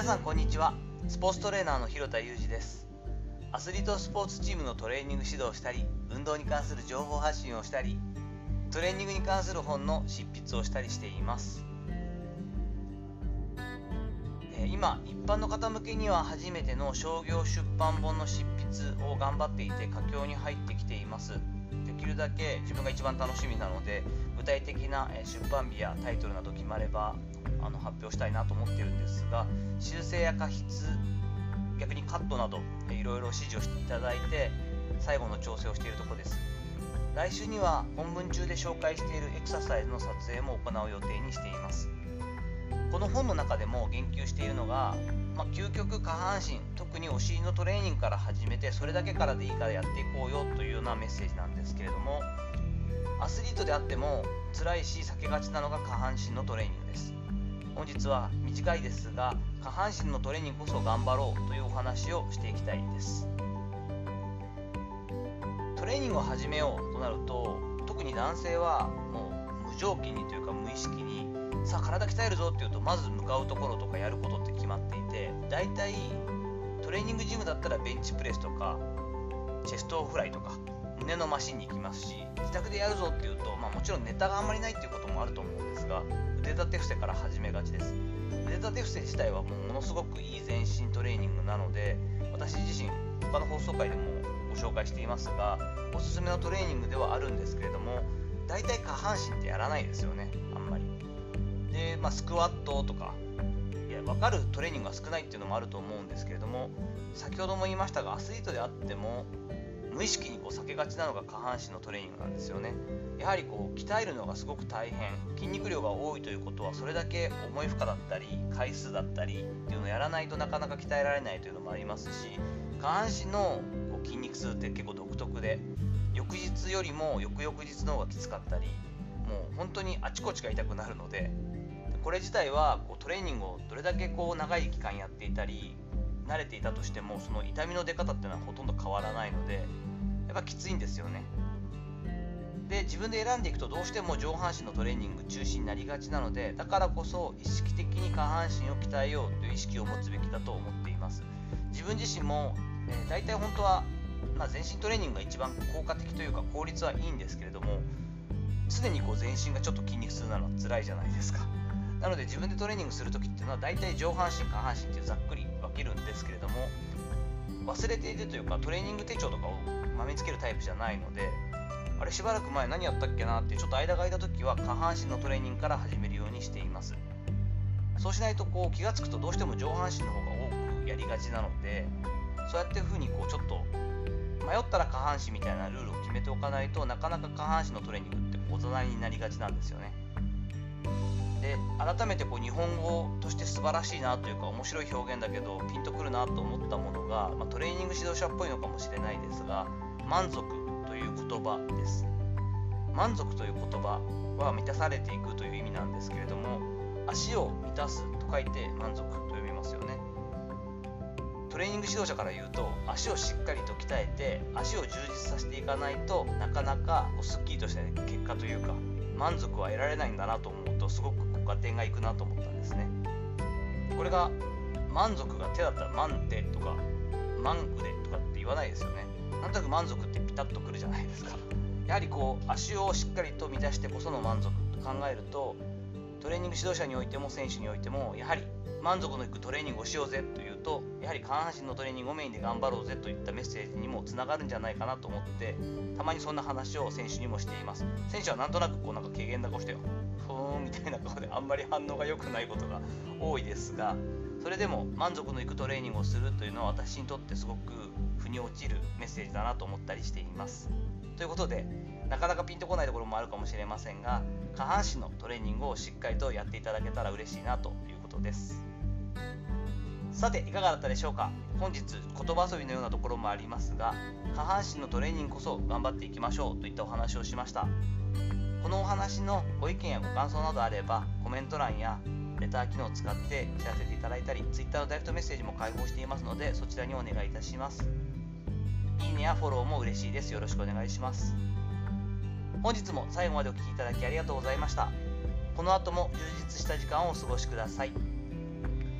皆さんこんにちは。スポーツトレーナーの広田裕二です。アスリートスポーツチームのトレーニング指導をしたり運動に関する情報発信をしたりトレーニングに関する本の執筆をしたりしています。今一般の方向けには初めての商業出版本の執筆を頑張っていて佳境に入ってきています。るだけ自分が一番楽しみなので具体的な出版日やタイトルなど決まればあの発表したいなと思ってるんですが修正や過筆逆にカットなどいろいろ指示をしていただいて最後の調整をしているところです。来週には本文中で紹介しているエクササイズの撮影も行う予定にしています。この本の中でも言及しているのが、まあ、究極下半身特にお尻のトレーニングから始めてそれだけからでいいからやっていこうよというようなメッセージなんですけれどもアスリートであっても辛いし避けがちなのが下半身のトレーニングです。本日は短いですが下半身のトレーニングこそ頑張ろうというお話をしていきたいです。トレーニングを始めようとなると特に男性はもう無条件にというか無意識にさあ体鍛えるぞっていうとまず向かうところとかやることって決まっていて大体トレーニングジムだったらベンチプレスとかチェストフライとか胸のマシンに行きますし自宅でやるぞっていうと、まあ、もちろんネタがあんまりないっていうこともあると思うんですが腕立て伏せから始めがちです。腕立て伏せ自体はもうものすごくいい全身トレーニングなので私自身他の放送回でもご紹介していますがおすすめのトレーニングではあるんですけれども大体下半身ってやらないですよねあんまり。で、まあ、スクワットとかいや分かるトレーニングが少ないっていうのもあると思うんですけれども先ほども言いましたがアスリートであっても無意識にこう避けがちなのが下半身のトレーニングなんですよね。やはりこう鍛えるのがすごく大変筋肉量が多いということはそれだけ重い負荷だったり回数だったりっていうのをやらないとなかなか鍛えられないというのもありますし下半身のこう筋肉痛って結構独特で翌日よりも翌々日の方がきつかったりもう本当にあちこちが痛くなるのでこれ自体はこうトレーニングをどれだけこう長い期間やっていたり慣れていたとしてもその痛みの出方っていうのはほとんど変わらないのでやっぱきついんですよね。で自分で選んでいくとどうしても上半身のトレーニング中心になりがちなのでだからこそ意識的に下半身を鍛えようという意識を持つべきだと思っています。自分自身も、えー、大体本当は、まあ、全身トレーニングが一番効果的というか効率はいいんですけれども常にこう全身がちょっと筋肉痛なのは辛いじゃないですか。なので自分でトレーニングする時っていうのは大体上半身下半身ってざっくり分けるんですけれども忘れていてというかトレーニング手帳とかをまみつけるタイプじゃないのであれしばらく前何やったっけなってちょっと間が空いた時は下半身のトレーニングから始めるようにしています。そうしないとこう気が付くとどうしても上半身の方が多くやりがちなのでそうやって風にこうちょっと迷ったら下半身みたいなルールを決めておかないとなかなか下半身のトレーニングっておざなりになりがちなんですよね。で改めてこう日本語として素晴らしいなというか面白い表現だけどピンとくるなと思ったものが、まあ、トレーニング指導者っぽいのかもしれないですが満足という言葉です。満足という言葉は満たされていくという意味なんですけれども足を満たすと書いて満足と読みますよね。レーニング指導者から言うと足をしっかりと鍛えて足を充実させていかないとなかなかすっきりとした結果というか満足は得られないんだなと思うとすごく合点がいくなと思ったんですね。これが満足が手だったら満手とか満腕とかって言わないですよね。なんとなく満足ってピタッとくるじゃないですか。やはりこう足をしっかりと満たしてこその満足と考えるとトレーニング指導者においても選手においてもやはり満足のいくトレーニングをしようぜというとやはり下半身のトレーニングをメインで頑張ろうぜといったメッセージにもつながるんじゃないかなと思ってたまにそんな話を選手にもしています。選手はなんとなくこうなんか軽減な顔してふーんみたいな顔であんまり反応が良くないことが多いですがそれでも満足のいくトレーニングをするというのは私にとってすごく腑に落ちるメッセージだなと思ったりしています。ということでなかなかピンとこないところもあるかもしれませんが下半身のトレーニングをしっかりとやっていただけたら嬉しいなということです。さていかがだったでしょうか？本日言葉遊びのようなところもありますが下半身のトレーニングこそ頑張っていきましょうといったお話をしました。このお話のご意見やご感想などあればコメント欄やレター機能を使って知らせていただいたり Twitter のダイレクトメッセージも開放していますのでそちらにお願いいたします。いいねやフォローも嬉しいです。よろしくお願いします。本日も最後までお聴きいただきありがとうございました。この後も充実した時間をお過ごしください。